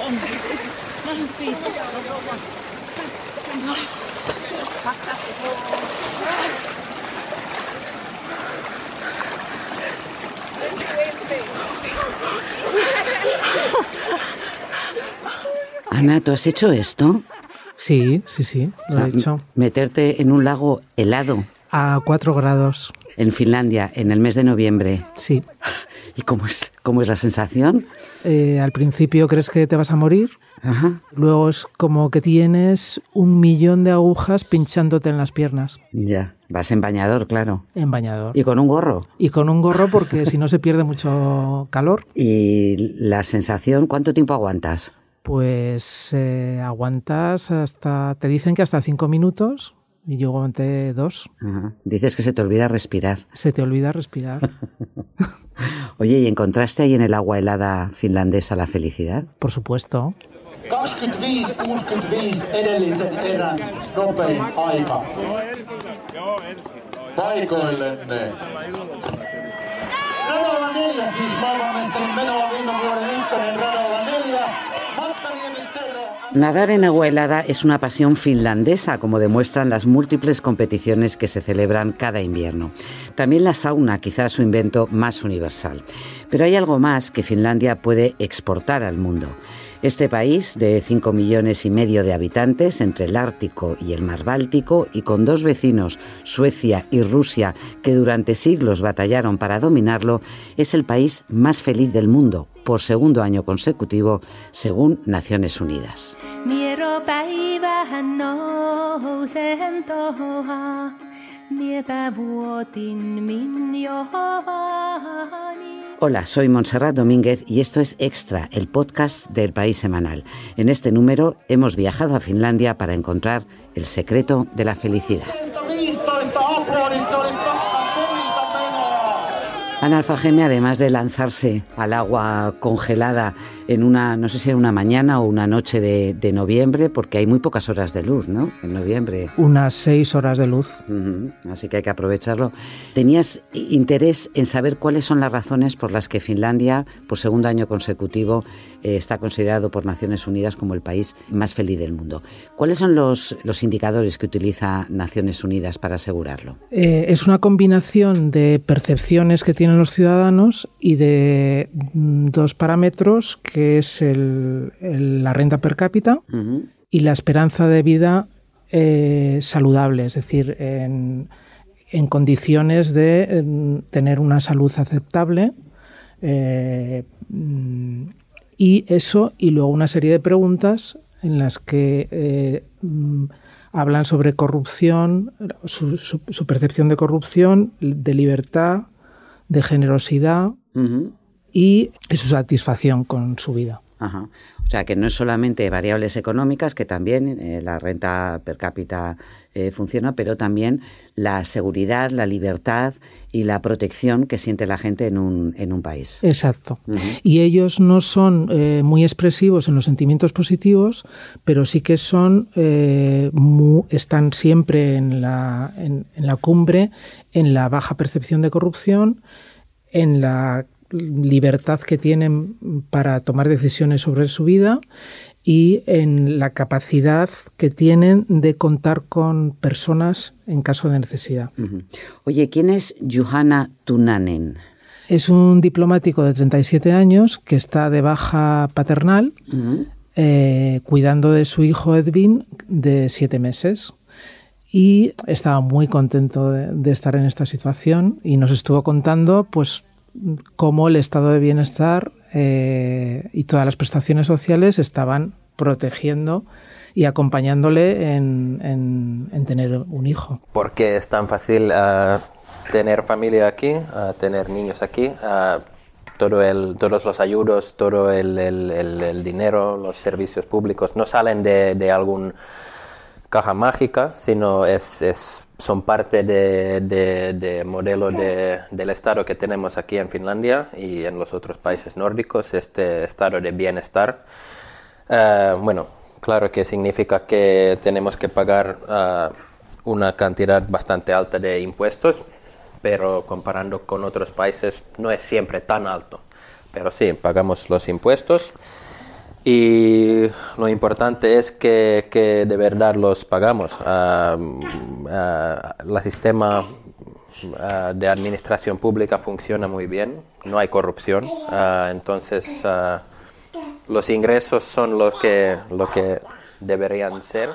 on. Ana, ¿tú has hecho esto? Sí, sí, sí, lo Ah, he hecho. Meterte en un lago helado A 4 grados, en Finlandia en el mes de noviembre. sí. ¿Y cómo es, cómo es la sensación? Eh, al principio crees que te vas a morir, Ajá. luego es como que tienes un millón de agujas pinchándote en las piernas, Ya. Vas en bañador, claro. en bañador. Y con un gorro. Y con un gorro porque si no se pierde mucho calor, Y la sensación, ¿cuánto tiempo aguantas? pues eh, aguantas hasta, te dicen que hasta 5 minutos y yo aguanté dos. Ajá. Dices que se te olvida respirar. Se te olvida respirar, Oye, ¿y encontraste ahí en el agua helada finlandesa la felicidad? por supuesto. Nadar en agua helada es una pasión finlandesa, como demuestran las múltiples competiciones que se celebran cada invierno. También la sauna, quizás su invento más universal. Pero hay algo más que Finlandia puede exportar al mundo. Este país, de 5 millones y medio de habitantes, entre el Ártico y el Mar Báltico, y con dos vecinos, Suecia y Rusia, que durante siglos batallaron para dominarlo, es el país más feliz del mundo, por segundo año consecutivo, según Naciones Unidas. Hola, soy Montserrat Domínguez y esto es Extra, el podcast del País Semanal. En este número hemos viajado a Finlandia para encontrar el secreto de la felicidad. Ana Alfajeme, además de lanzarse al agua congelada en una, no sé si era una mañana o una noche de, de noviembre, porque hay muy pocas horas de luz, ¿no? En noviembre. Unas 6 horas de luz. Ujú, Así que hay que aprovecharlo. ¿Tenías interés en saber cuáles son las razones por las que Finlandia, por segundo año consecutivo, eh, está considerado por Naciones Unidas como el país más feliz del mundo? ¿Cuáles son los, los indicadores que utiliza Naciones Unidas para asegurarlo? Eh, es una combinación de percepciones que tienen los ciudadanos y de mm, dos parámetros que es el- el- la renta per cápita y la esperanza de vida eh, saludable, es decir, en, en condiciones de em, tener una salud aceptable. eh, y eso, y luego una serie de preguntas en las que eh, mm, hablan sobre corrupción, su, su- su percepción de corrupción, de libertad, de generosidad y su satisfacción con su vida. Ajá. O sea, que no es solamente variables económicas, que también eh, la renta per cápita eh, funciona, pero también la seguridad, la libertad y la protección que siente la gente en un, en un país. Exacto. Y ellos no son eh, muy expresivos en los sentimientos positivos, pero sí que son eh, mu- están siempre en la, en, en la cumbre, en la baja percepción de corrupción, en la libertad que tienen para tomar decisiones sobre su vida y en la capacidad que tienen de contar con personas en caso de necesidad. Oye, ¿quién es Johanna Tunanen? Es un diplomático de 37 años que está de baja paternal eh, cuidando de su hijo Edwin de siete meses. Y estaba muy contento de, de estar en esta situación y nos estuvo contando pues cómo el estado de bienestar eh, y todas las prestaciones sociales estaban protegiendo y acompañándole en, en- en tener un hijo. ¿Por qué es tan fácil ah, tener familia aquí, ah, tener niños aquí? Todo el, todos los ayudos, todo el, el- el- dinero, los servicios públicos no salen de, de algún caja mágica, sino es, es- son parte de, de- de modelo de- del estado que tenemos aquí en Finlandia y en los otros países nórdicos, este estado de bienestar. Eh, bueno, claro que significa que tenemos que pagar ah, una cantidad bastante alta de impuestos, pero comparando con otros países no es siempre tan alto. pero sí, pagamos los impuestos y lo importante es que, que de verdad los pagamos. Ah, ah, el sistema de administración pública funciona muy bien, no hay corrupción, entonces los ingresos son los que, lo que deberían ser.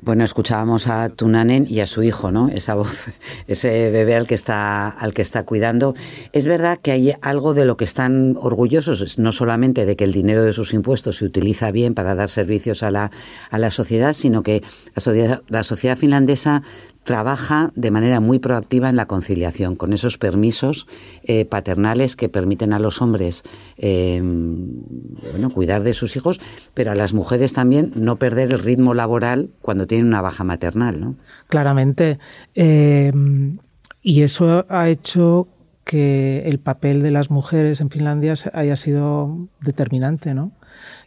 Bueno, escuchábamos a Tunanen y a su hijo, ¿no? Esa voz, ese bebé al que está al que está cuidando. Es verdad que hay algo de lo que están orgullosos, no solamente de que el dinero de sus impuestos se utiliza bien para dar servicios a la, a la sociedad, sino que la sociedad, la sociedad finlandesa trabaja de manera muy proactiva en la conciliación, con esos permisos eh, paternales que permiten a los hombres eh, bueno, cuidar de sus hijos, pero a las mujeres también no perder el ritmo laboral cuando tienen una baja maternal. ¿no? Claramente. Eh, y eso ha hecho que el papel de las mujeres en Finlandia haya sido determinante, ¿no?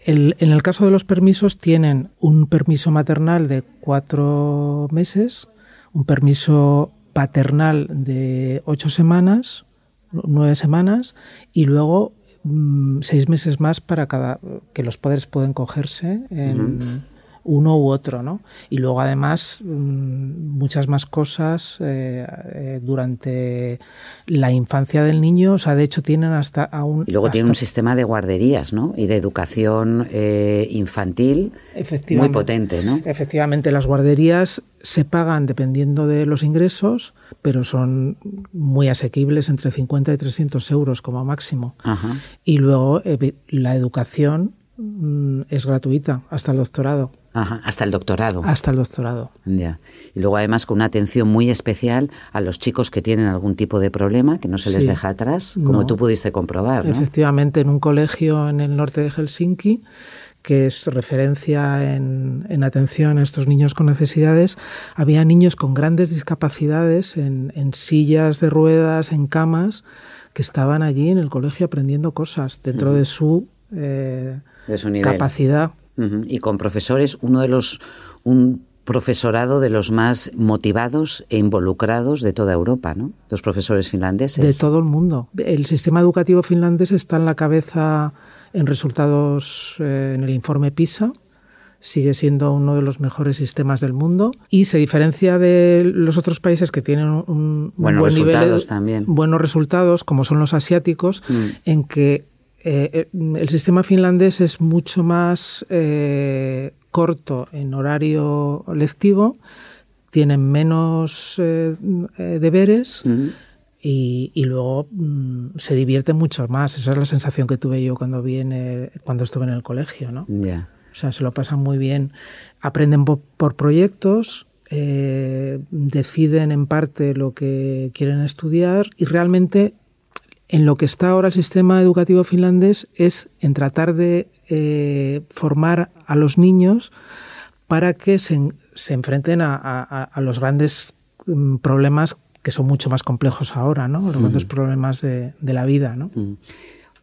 en el caso de los permisos tienen un permiso maternal de cuatro meses un permiso paternal de ocho semanas, nueve semanas, y luego mm, seis meses más para cada que los padres pueden cogerse en, uno u otro, ¿no? Y luego además mm, muchas más cosas eh, eh, durante la infancia del niño, o sea, de hecho tienen hasta aún... Y luego tienen un sistema de guarderías, ¿no? Y de educación eh, infantil muy potente, ¿no? Efectivamente, las guarderías se pagan dependiendo de los ingresos, pero son muy asequibles, entre 50 y 300 euros como máximo. Y luego la educación es gratuita hasta el doctorado. Ajá, hasta el doctorado. Hasta el doctorado. Ya. Y luego además con una atención muy especial a los chicos que tienen algún tipo de problema, que no se les deja atrás, como tú pudiste comprobar. ¿no? Efectivamente, en un colegio en el norte de Helsinki, que es referencia en, en, atención a estos niños con necesidades, había niños con grandes discapacidades en, en sillas de ruedas, en camas, que estaban allí en el colegio aprendiendo cosas dentro de su, eh, de su capacidad. Y con profesores, uno de los, un profesorado de los más motivados e involucrados de toda Europa, ¿no? Los profesores finlandeses. De todo el mundo. El sistema educativo finlandés está en la cabeza en resultados eh, en el informe PISA. Sigue siendo uno de los mejores sistemas del mundo y se diferencia de los otros países que tienen un, buenos buen resultados también. buenos resultados, como son los asiáticos, mm. en que eh, eh, el sistema finlandés es mucho más eh, corto en horario lectivo, tienen menos deberes y, luego mm, se divierte mucho más. Esa es la sensación que tuve yo cuando, viene, cuando estuve en el colegio. ¿no? O sea, se lo pasan muy bien. Aprenden por, proyectos, deciden en parte lo que quieren estudiar y realmente en lo que está ahora el sistema educativo finlandés es en tratar de eh, formar a los niños para que se, enfrenten a, los grandes mm, problemas que son mucho más complejos ahora, ¿no? los grandes problemas de, la vida. ¿no?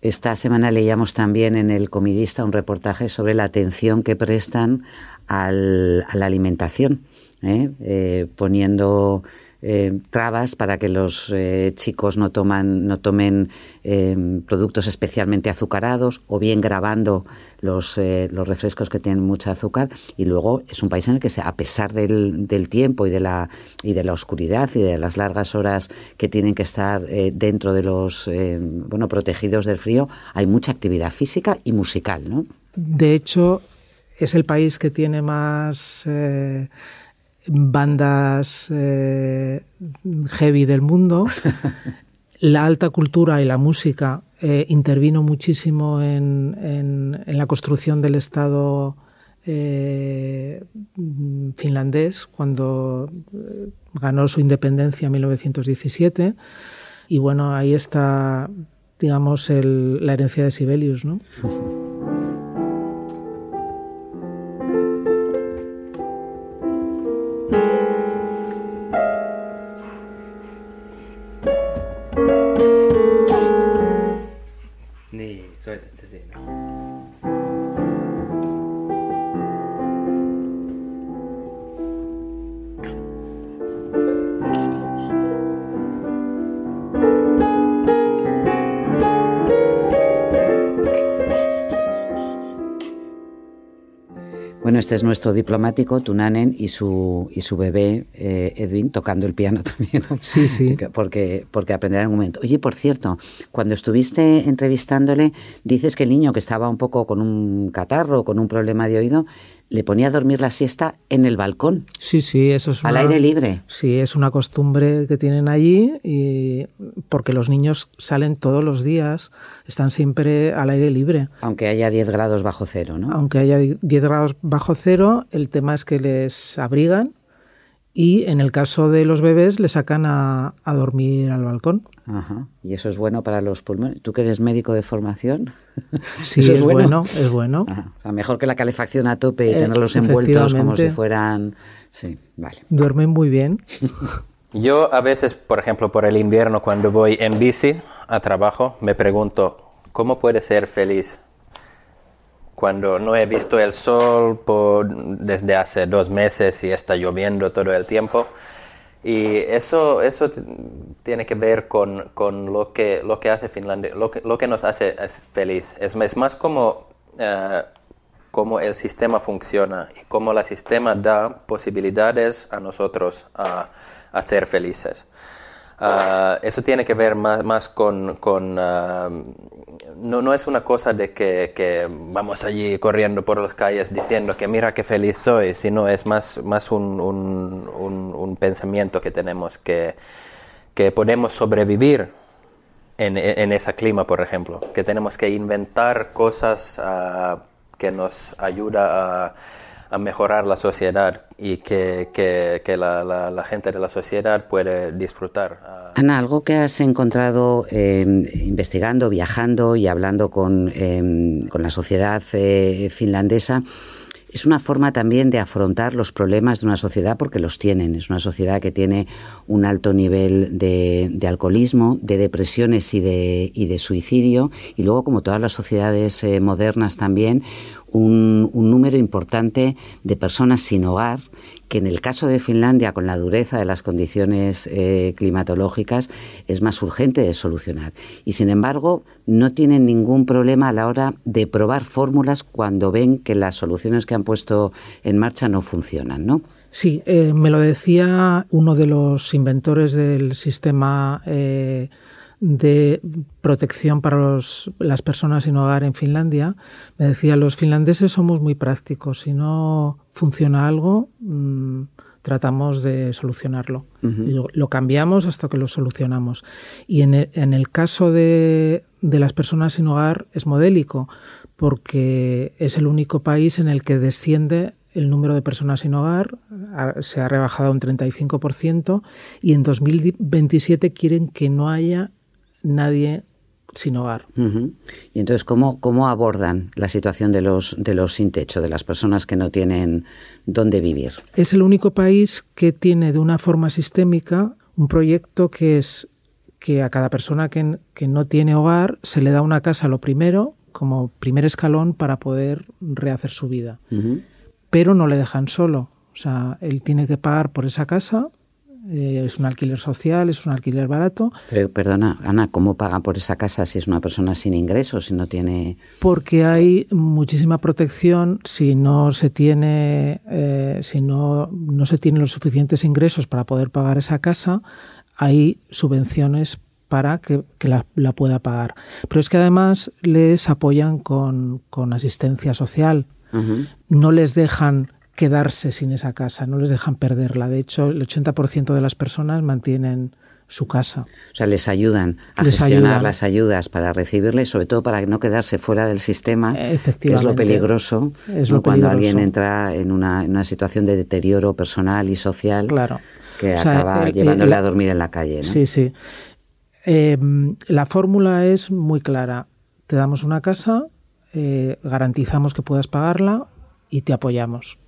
Esta semana leíamos también en el Comidista un reportaje sobre la atención que prestan a la alimentación, ¿eh? Eh, poniendo eh, trabas para que los eh, chicos no, toman, no tomen eh, productos especialmente azucarados o bien grabando los, los refrescos que tienen mucho azúcar. Y luego es un país en el que, a pesar del, del tiempo y de, la, y de la oscuridad y de las largas horas que tienen que estar dentro de los bueno, protegidos del frío, hay mucha actividad física y musical. ¿no? De hecho, es el país que tiene más bandas eh, heavy del mundo. la alta cultura y la música eh, intervino muchísimo en, la construcción del Estado eh, finlandés cuando ganó su independencia en 1917. Y bueno, ahí está, digamos, la herencia de Sibelius, ¿no? Bueno, este es nuestro diplomático, Tunanen, y su, y su bebé, eh, Edwin, tocando el piano también. Sí, sí. Porque, porque aprenderá en un momento. Oye, por cierto, cuando estuviste entrevistándole, dices que el niño que estaba un poco con un catarro, con un problema de oído, le ponía a dormir la siesta en el balcón. Sí, sí, eso es al aire libre. Sí, es una costumbre que tienen allí y porque los niños salen todos los días, están siempre al aire libre. Aunque haya 10 grados bajo cero, ¿no? Aunque haya 10 grados bajo cero, el tema es que les abrigan y en el caso de los bebés le sacan a, a dormir al balcón. Ajá. Y eso es bueno para los pulmones. ¿Tú que eres médico de formación? Sí, es, bueno? es bueno. mejor que la calefacción a tope y eh, tenerlos envueltos como si fueran... Sí, vale. Duermen muy bien. Yo a veces, por ejemplo, por el invierno, cuando voy en bici a trabajo, me pregunto, ¿cómo puede ser feliz cuando no he visto el sol por, desde hace dos meses y está lloviendo todo el tiempo? Y eso, eso tiene que ver con, con, lo, que, lo que hace Finlandia, lo que, lo que nos hace feliz. Es, es más como uh, el sistema funciona y cómo el sistema da posibilidades a nosotros a, a ser felices. Uh, eso tiene que ver más, más con... con uh, no, no, es una cosa de que, vamos allí corriendo por las calles diciendo que mira qué feliz soy, sino es más, más un, un, pensamiento que tenemos que, que podemos sobrevivir en, en, ese clima, por ejemplo, que tenemos que inventar cosas uh, que nos ayuda a a mejorar la sociedad y que, que, la, la, gente de la sociedad puede disfrutar. Ah. Ana, algo que has encontrado em, investigando, viajando y hablando con, em, con la sociedad eh, finlandesa es una forma también de afrontar los problemas de una sociedad porque los tienen. Es una sociedad que tiene un alto nivel de, de alcoholismo, de depresiones y de, y de, suicidio. Y luego, como todas las sociedades eh, modernas también, un, número importante de personas sin hogar que en el caso de Finlandia, con la dureza de las condiciones eh, climatológicas, es más urgente de solucionar. Y sin embargo, no tienen ningún problema a la hora de probar fórmulas cuando ven que las soluciones que han puesto en marcha no funcionan, ¿no? Sí, eh, me lo decía uno de los inventores del sistema. Eh, de protección para las personas sin hogar en Finlandia, me decía, los finlandeses somos muy prácticos, si no funciona algo, mm, tratamos de solucionarlo. lo, cambiamos hasta que lo solucionamos. Y en el, caso de, de, las personas sin hogar es modélico, porque es el único país en el que desciende el número de personas sin hogar, se ha rebajado un 35% y en 2027 quieren que no haya nadie sin hogar. Y entonces, ¿cómo, ¿cómo abordan la situación de los, de los sin techo, de las personas que no tienen dónde vivir? Es el único país que tiene de una forma sistémica un proyecto que es que a cada persona que, que no tiene hogar se le da una casa lo primero, como primer escalón para poder rehacer su vida. Pero no le dejan solo. O sea, él tiene que pagar por esa casa eh, es un alquiler social, es un alquiler barato. Pero perdona, Ana, ¿cómo pagan por esa casa si es una persona sin ingresos, si no tiene...? Porque hay muchísima protección si no se tiene, eh, si no, no se tienen los suficientes ingresos para poder pagar esa casa, hay subvenciones para que, la, pueda pagar. Pero es que además les apoyan con, con asistencia social. No les dejan quedarse sin esa casa, no les dejan perderla. De hecho, el 80% de las personas mantienen su casa. O sea, les ayudan a gestionar las ayudas para recibirla y sobre todo para no quedarse fuera del sistema, que es lo peligroso, es cuando alguien entra en una, situación de deterioro personal y social claro. que acaba llevándole a dormir en la calle. Sí, sí. Em, la fórmula es muy clara. Te damos una casa, eh, garantizamos que puedas pagarla, y te apoyamos.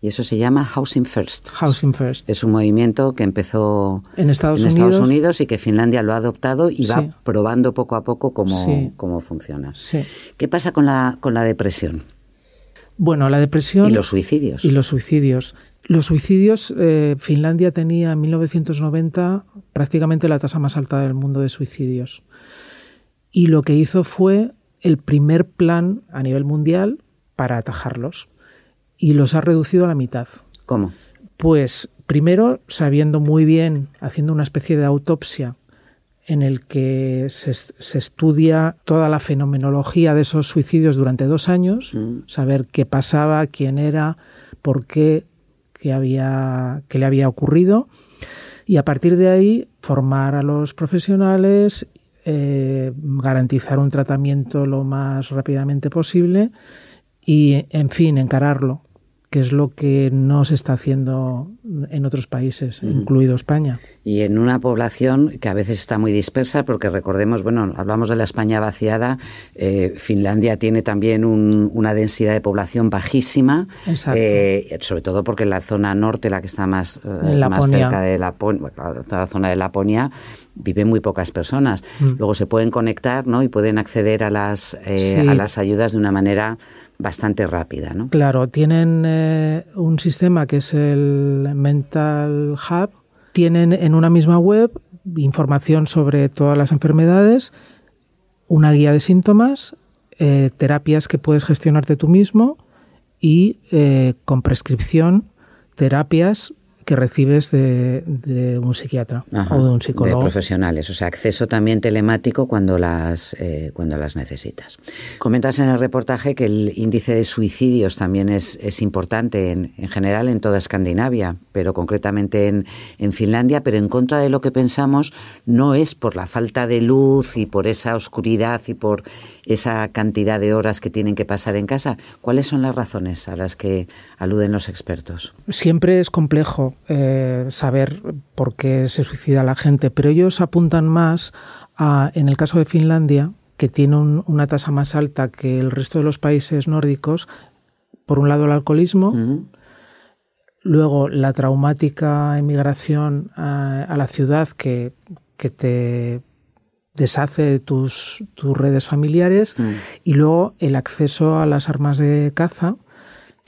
Y eso se llama Housing First. Housing First. Es un movimiento que empezó en Estados, Unidos. y que Finlandia lo ha adoptado y va probando poco a poco cómo, cómo funciona. ¿Qué pasa con la, con la depresión? Bueno, la depresión... Y los suicidios. Y los suicidios. Los suicidios, eh, Finlandia tenía en 1990 prácticamente la tasa más alta del mundo de suicidios. Y lo que hizo fue el primer plan a nivel mundial para atajarlos. y los ha reducido a la mitad. ¿Cómo? Pues primero sabiendo muy bien, haciendo una especie de autopsia en el que se, se, estudia toda la fenomenología de esos suicidios durante dos años, mm. saber qué pasaba, quién era, por qué, qué, había, qué le había ocurrido, y a partir de ahí formar a los profesionales, eh, garantizar un tratamiento lo más rápidamente posible y, en fin, encararlo que es lo que no se está haciendo en otros países, incluido España. Y en una población que a veces está muy dispersa, porque recordemos, bueno, hablamos de la España vaciada, eh, Finlandia tiene también una densidad de población bajísima, eh, sobre todo porque en la zona norte, la que está más, eh, más cerca de la, la zona de Laponia, viven muy pocas personas. Mm. Luego se pueden conectar ¿no? y pueden acceder a las, a las ayudas de una manera bastante rápida. ¿no? Claro, tienen eh, un sistema que es el Mental Hub, tienen en una misma web información sobre todas las enfermedades, una guía de síntomas, eh, terapias que puedes gestionarte tú mismo y eh, con prescripción terapias que recibes de, un psiquiatra o de un psicólogo. De profesionales, o sea, acceso también telemático cuando las, eh, cuando las necesitas. Comentas en el reportaje que el índice de suicidios también es, es importante en, en, general en toda Escandinavia, pero concretamente en, en Finlandia, pero en contra de lo que pensamos, no es por la falta de luz y por esa oscuridad y por esa cantidad de horas que tienen que pasar en casa. ¿Cuáles son las razones a las que aluden los expertos? Siempre es complejo eh, saber por qué se suicida la gente, pero ellos apuntan más a, en el caso de Finlandia, que tiene una tasa más alta que el resto de los países nórdicos, por un lado el alcoholismo, luego la traumática emigración a, la ciudad que, te deshace de tus, tus redes familiares mm. y luego el acceso a las armas de caza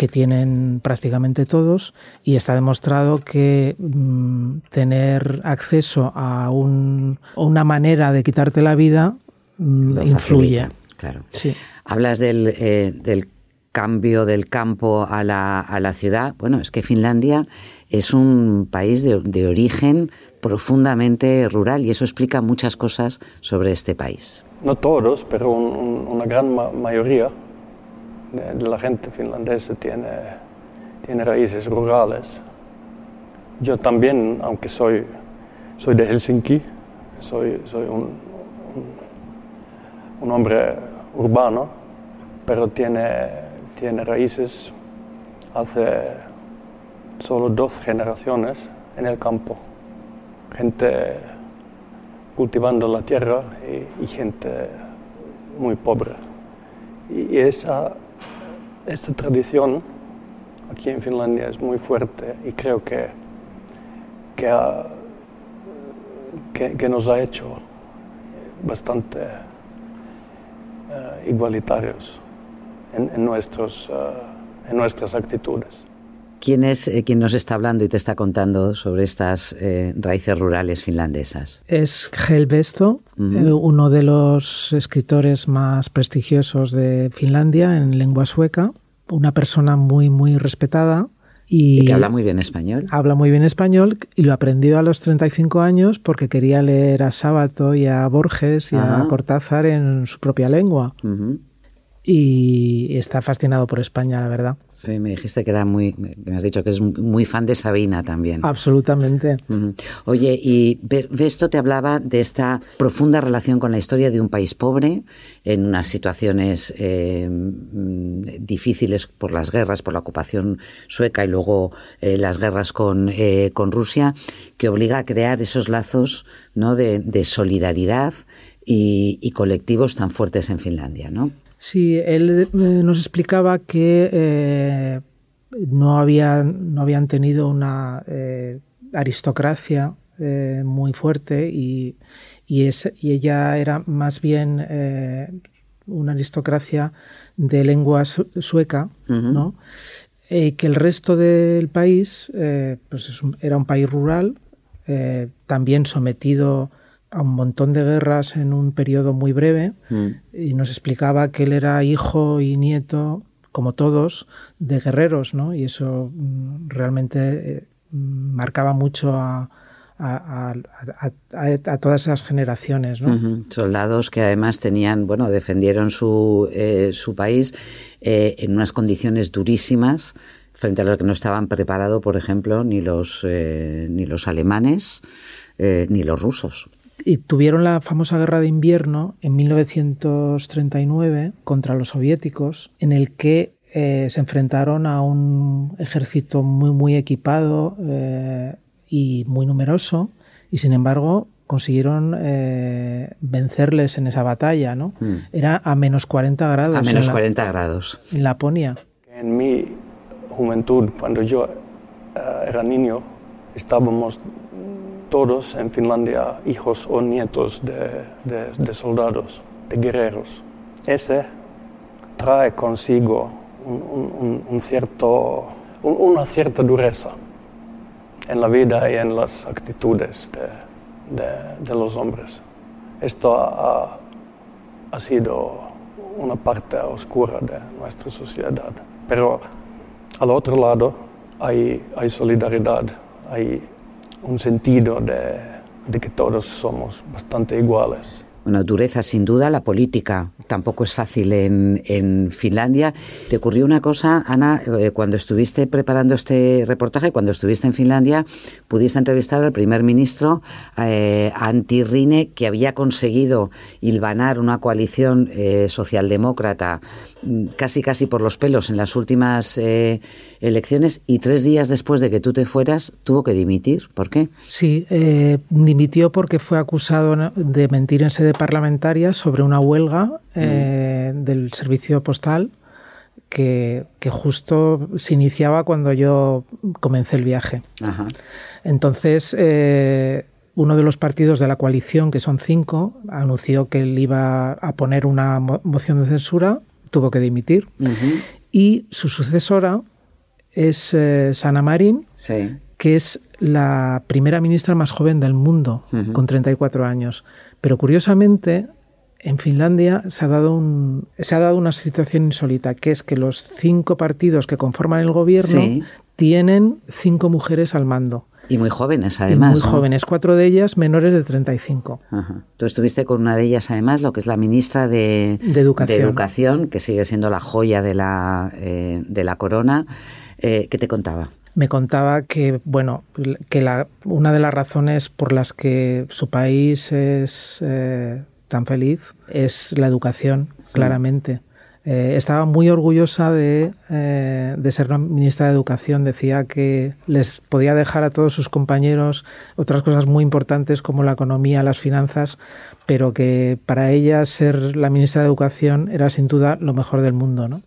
que tienen prácticamente todos y está demostrado que mm, tener acceso a, una manera de quitarte la vida mm, influye. claro. Sí. Hablas del, eh, del cambio del campo a la, a la, ciudad. Bueno, es que Finlandia es un país de, de origen profundamente rural y eso explica muchas cosas sobre este país. No todos, pero una gran mayoría de la gente finlandesa tiene, tiene raíces rurales. Yo también, aunque soy, soy de Helsinki, soy, soy un, un, hombre urbano, pero tiene, tiene raíces hace solo dos generaciones en el campo. Gente cultivando la tierra y, y gente muy pobre. Y esa esta tradición aquí en Finlandia es muy fuerte y creo que, que, que, nos ha hecho bastante eh, igualitarios en, nuestros, eh, en nuestras actitudes. ¿Quién es eh, quien nos está hablando y te está contando sobre estas raíces rurales finlandesas? Es Helvesto, uno de los escritores más prestigiosos de Finlandia en lengua sueca una persona muy, muy respetada. Y, que habla muy bien español. Habla muy bien español y lo aprendió a los 35 años porque quería leer a Sábato y a Borges y a Cortázar en su propia lengua. Y está fascinado por España, la verdad. Sí, me dijiste que era muy, me has dicho que es muy fan de Sabina también. Absolutamente. Oye, y esto te hablaba de esta profunda relación con la historia de un país pobre, en unas situaciones eh, difíciles por las guerras, por la ocupación sueca y luego eh, las guerras con, eh, con Rusia, que obliga a crear esos lazos ¿no? de, solidaridad y, y colectivos tan fuertes en Finlandia, ¿no? Sí, él eh, nos explicaba que eh, no, habían, no habían tenido una eh, aristocracia muy fuerte y, y, es, y, ella era más bien una aristocracia de lengua sueca, ¿no? que el resto del país pues era un país rural, también sometido a un montón de guerras en un periodo muy breve mm. y nos explicaba que él era hijo y nieto como todos, de guerreros, ¿no? Y eso mm, realmente eh, mm, marcaba mucho a, a, a, a, todas esas generaciones. ¿no? Uh -huh. Soldados que además tenían, bueno, defendieron su, eh, su país eh, en unas condiciones durísimas frente a lo que no estaban preparados, por ejemplo, ni los, eh, ni los alemanes ni los rusos. Y tuvieron la famosa guerra de invierno en 1939 contra los soviéticos, en el que eh, se enfrentaron a un ejército muy, muy equipado eh, y muy numeroso, y sin embargo consiguieron eh, vencerles en esa batalla, ¿no? Mm. Era a menos 40 grados. A menos 40 grados. En Laponia. En mi juventud, cuando yo uh, era niño, estábamos todos en Finlandia hijos o nietos de, de, de soldados, de guerreros. Ese trae consigo un, un, un cierto, un, una cierta dureza en la vida y en las actitudes de, de los hombres. Esto ha, ha, sido una parte oscura de nuestra sociedad. Pero al otro lado hay, hay solidaridad, hay un sentido de, de, que todos somos bastante iguales. Bueno, dureza sin duda, la política tampoco es fácil en, en Finlandia. ¿Te ocurrió una cosa, Ana, eh, cuando estuviste preparando este reportaje, cuando estuviste en Finlandia, pudiste entrevistar al primer ministro eh, Antti Rinne, que había conseguido hilvanar una coalición eh, socialdemócrata casi casi por los pelos en las últimas eh, elecciones y tres días después de que tú te fueras tuvo que dimitir. ¿Por qué? Sí, eh, dimitió porque fue acusado de mentir en sede parlamentaria sobre una huelga eh, mm. del servicio postal que, que, justo se iniciaba cuando yo comencé el viaje. Ajá. Entonces, uno de los partidos de la coalición, que son cinco, anunció que él iba a poner una moción de censura tuvo que dimitir. Uh -huh. Y su sucesora es eh, Sana Marin, sí. que es la primera ministra más joven del mundo, uh -huh. con 34 años. Pero curiosamente, en Finlandia se ha, dado un, se ha dado una situación insólita, que es que los cinco partidos que conforman el gobierno sí. tienen cinco mujeres al mando. Y muy jóvenes, además. Y muy ¿no? jóvenes, cuatro de ellas menores de 35. Ajá. Tú estuviste con una de ellas, además, lo que es la ministra de, de, educación. de educación. que sigue siendo la joya de la, eh, de la corona. Eh, ¿Qué te contaba? Me contaba que, bueno, que la, una de las razones por las que su país es eh, tan feliz es la educación, claramente. Eh, estaba muy orgullosa de, eh, de, ser una ministra de Educación. Decía que les podía dejar a todos sus compañeros otras cosas muy importantes como la economía, las finanzas, pero que para ella ser la ministra de Educación era sin duda lo mejor del mundo. ¿no?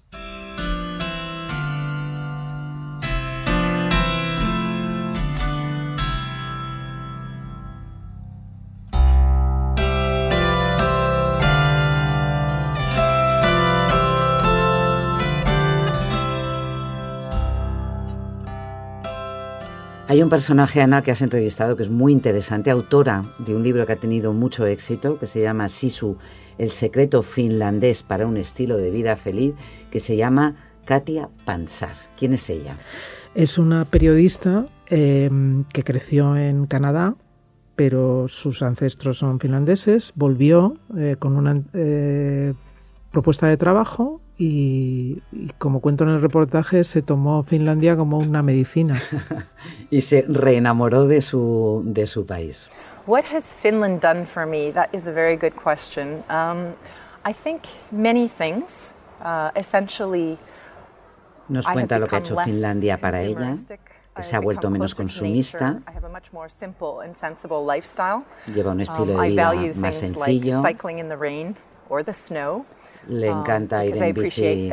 Hay un personaje, Ana, que has entrevistado que es muy interesante, autora de un libro que ha tenido mucho éxito, que se llama Sisu, el secreto finlandés para un estilo de vida feliz, que se llama Katia Pansar. ¿Quién es ella? Es una periodista eh, que creció en Canadá, pero sus ancestros son finlandeses. Volvió eh, con una eh, propuesta de trabajo y, y, como cuento en el reportaje, se tomó Finlandia como una medicina. y se reenamoró de su, de su país. What has Finland done for me? That is a very good question. Um, I think many things. Uh, essentially, Nos cuenta lo que ha hecho Finlandia para ella. Se ha vuelto menos consumista. Lleva un estilo de vida más sencillo. Le encanta ir en bici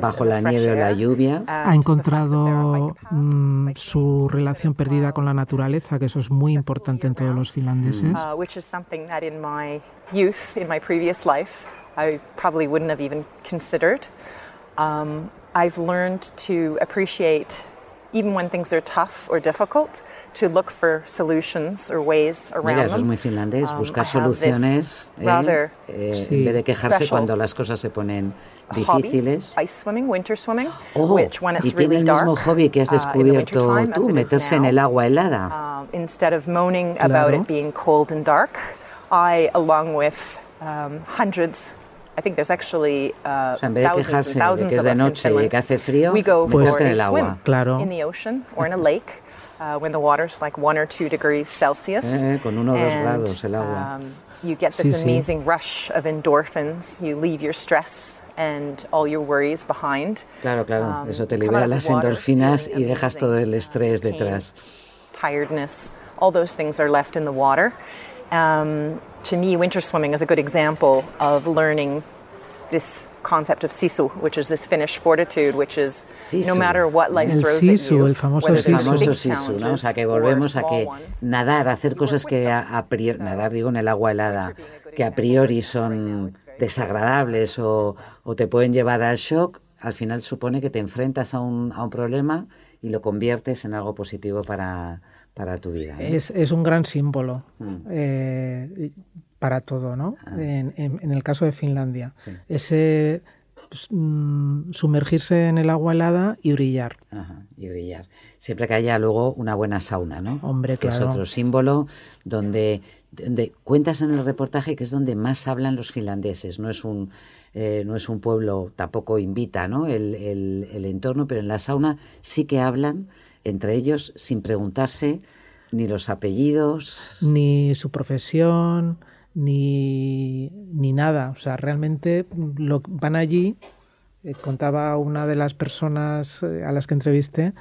bajo la nieve o la lluvia. Ha encontrado mm, su relación perdida con la naturaleza, que eso es muy importante en todos los finlandeses. Uh, which is something that in my youth, in my previous life, I probably wouldn't have even considered. I've learned to appreciate, even when things are tough or difficult, to look for solutions or ways around Mira, eso es them. muy finlandés, Um, buscar I soluciones ¿eh? rather Eh, Sí. en vez de quejarse cuando las cosas se ponen hobby, difíciles. ice swimming, winter swimming, Oh, which when it's y tiene really el dark, mismo hobby que has uh, the descubierto wintertime, as tú, it is meterse en now, el agua helada. um, instead of moaning about it being cold and dark, I, along with um, hundreds, I think there's actually uh, O sea, en vez de thousands quejarse and de thousands que es of de noche y que hace frío, we go meterte for en a el agua. swim Claro. in the ocean or in a lake uh, when the water's like one or two degrees Celsius. Eh, con uno o dos grados el agua. um, you get Sí, this sí. amazing rush of endorphins. You leave your stress and all your worries behind. Claro, claro, Um, eso te libera of las endorfinas y dejas todo el estrés detrás. Tiredness, all those things are left in the water. Um, to me, winter swimming is a good example of learning this concept of sisu, which is this Finnish fortitude, which is Sisu. no matter what life El throws sisu, at you, el famoso whether El sisu. famoso sisu, ¿no? O sea, que volvemos a que nadar, hacer cosas que a, a priori, nadar digo en el agua helada, que a priori son desagradables o, o te pueden llevar al shock, al final supone que te enfrentas a un, a un problema y lo conviertes en algo positivo para, para tu vida. ¿no? Es, es un gran símbolo Mm. eh, para todo, ¿no? Ah. En, en- en el caso de Finlandia. Ese pues, mm, sumergirse en el agua helada y brillar. Ajá, y brillar. Siempre que haya luego una buena sauna, ¿no? Hombre, que claro. es otro símbolo donde, donde cuentas en el reportaje que es donde más hablan los finlandeses. No es un, eh, no es un pueblo, tampoco invita, ¿no? El, el- el entorno, pero en la sauna sí que hablan entre ellos sin preguntarse ni los apellidos. Ni su profesión, ni, ni nada. O sea, realmente lo, van allí. eh, contaba una de las personas eh, a las que entrevisté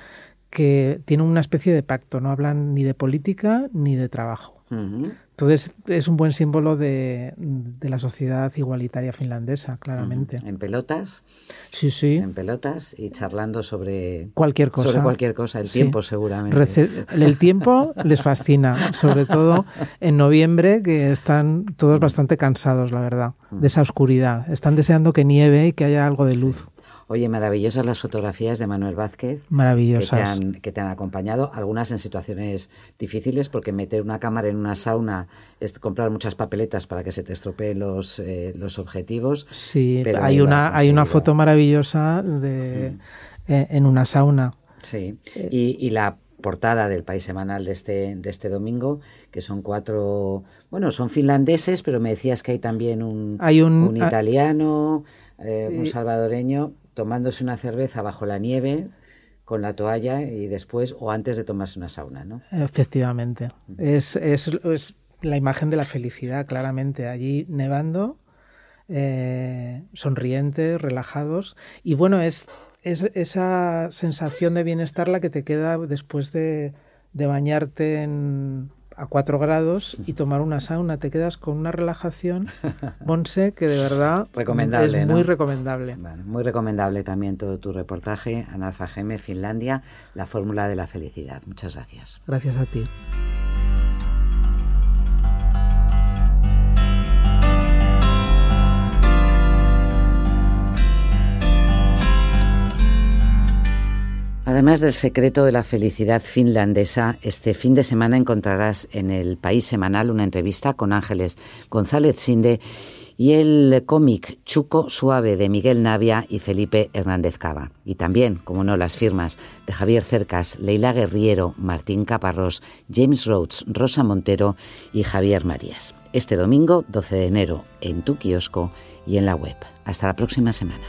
que tienen una especie de pacto, no hablan ni de política ni de trabajo. Entonces es un buen símbolo de, de la sociedad igualitaria finlandesa, claramente. En pelotas, Sí, sí. en pelotas y charlando sobre Cualquier cosa. Sobre cualquier cosa, el Sí. tiempo seguramente. Rece- el tiempo les fascina, sobre todo en noviembre, que están todos bastante cansados, la verdad, de esa oscuridad. Están deseando que nieve y que haya algo de luz. Oye, maravillosas las fotografías de Manuel Vázquez. Que te, Maravillosas. han, que te han acompañado, algunas en situaciones difíciles, porque meter una cámara en una sauna es comprar muchas papeletas para que se te estropeen los, eh, los objetivos. Sí, pero hay una, hay una foto maravillosa de, eh, en una sauna. Sí, Eh. y, y la portada del País Semanal de este, de este domingo, que son cuatro, bueno, son finlandeses, pero me decías que hay también un, Hay un- ah, italiano, eh, un salvadoreño, tomándose una cerveza bajo la nieve con la toalla y después o antes de tomarse una sauna, ¿no? Efectivamente. Es, es, es la imagen de la felicidad, claramente. Allí nevando, eh, sonrientes, relajados. Y bueno, es, es esa sensación de bienestar la que te queda después de, de bañarte en, a 4 grados y tomar una sauna. Te quedas con una relajación, Monse, que de verdad Recomendable, es ¿no? muy recomendable. Bueno, muy recomendable también todo tu reportaje, Analfa Geme, Finlandia, la fórmula de la felicidad. Muchas gracias. Gracias a ti. Además del secreto de la felicidad finlandesa, este fin de semana encontrarás en el País Semanal una entrevista con Ángeles González Sinde y el cómic Chuco Suave de Miguel Navia y Felipe Hernández Cava. Y también, como no, las firmas de Javier Cercas, Leila Guerriero, Martín Caparrós, James Rhodes, Rosa Montero y Javier Marías. Este domingo, 12 de enero, en tu kiosco y en la web. Hasta la próxima semana.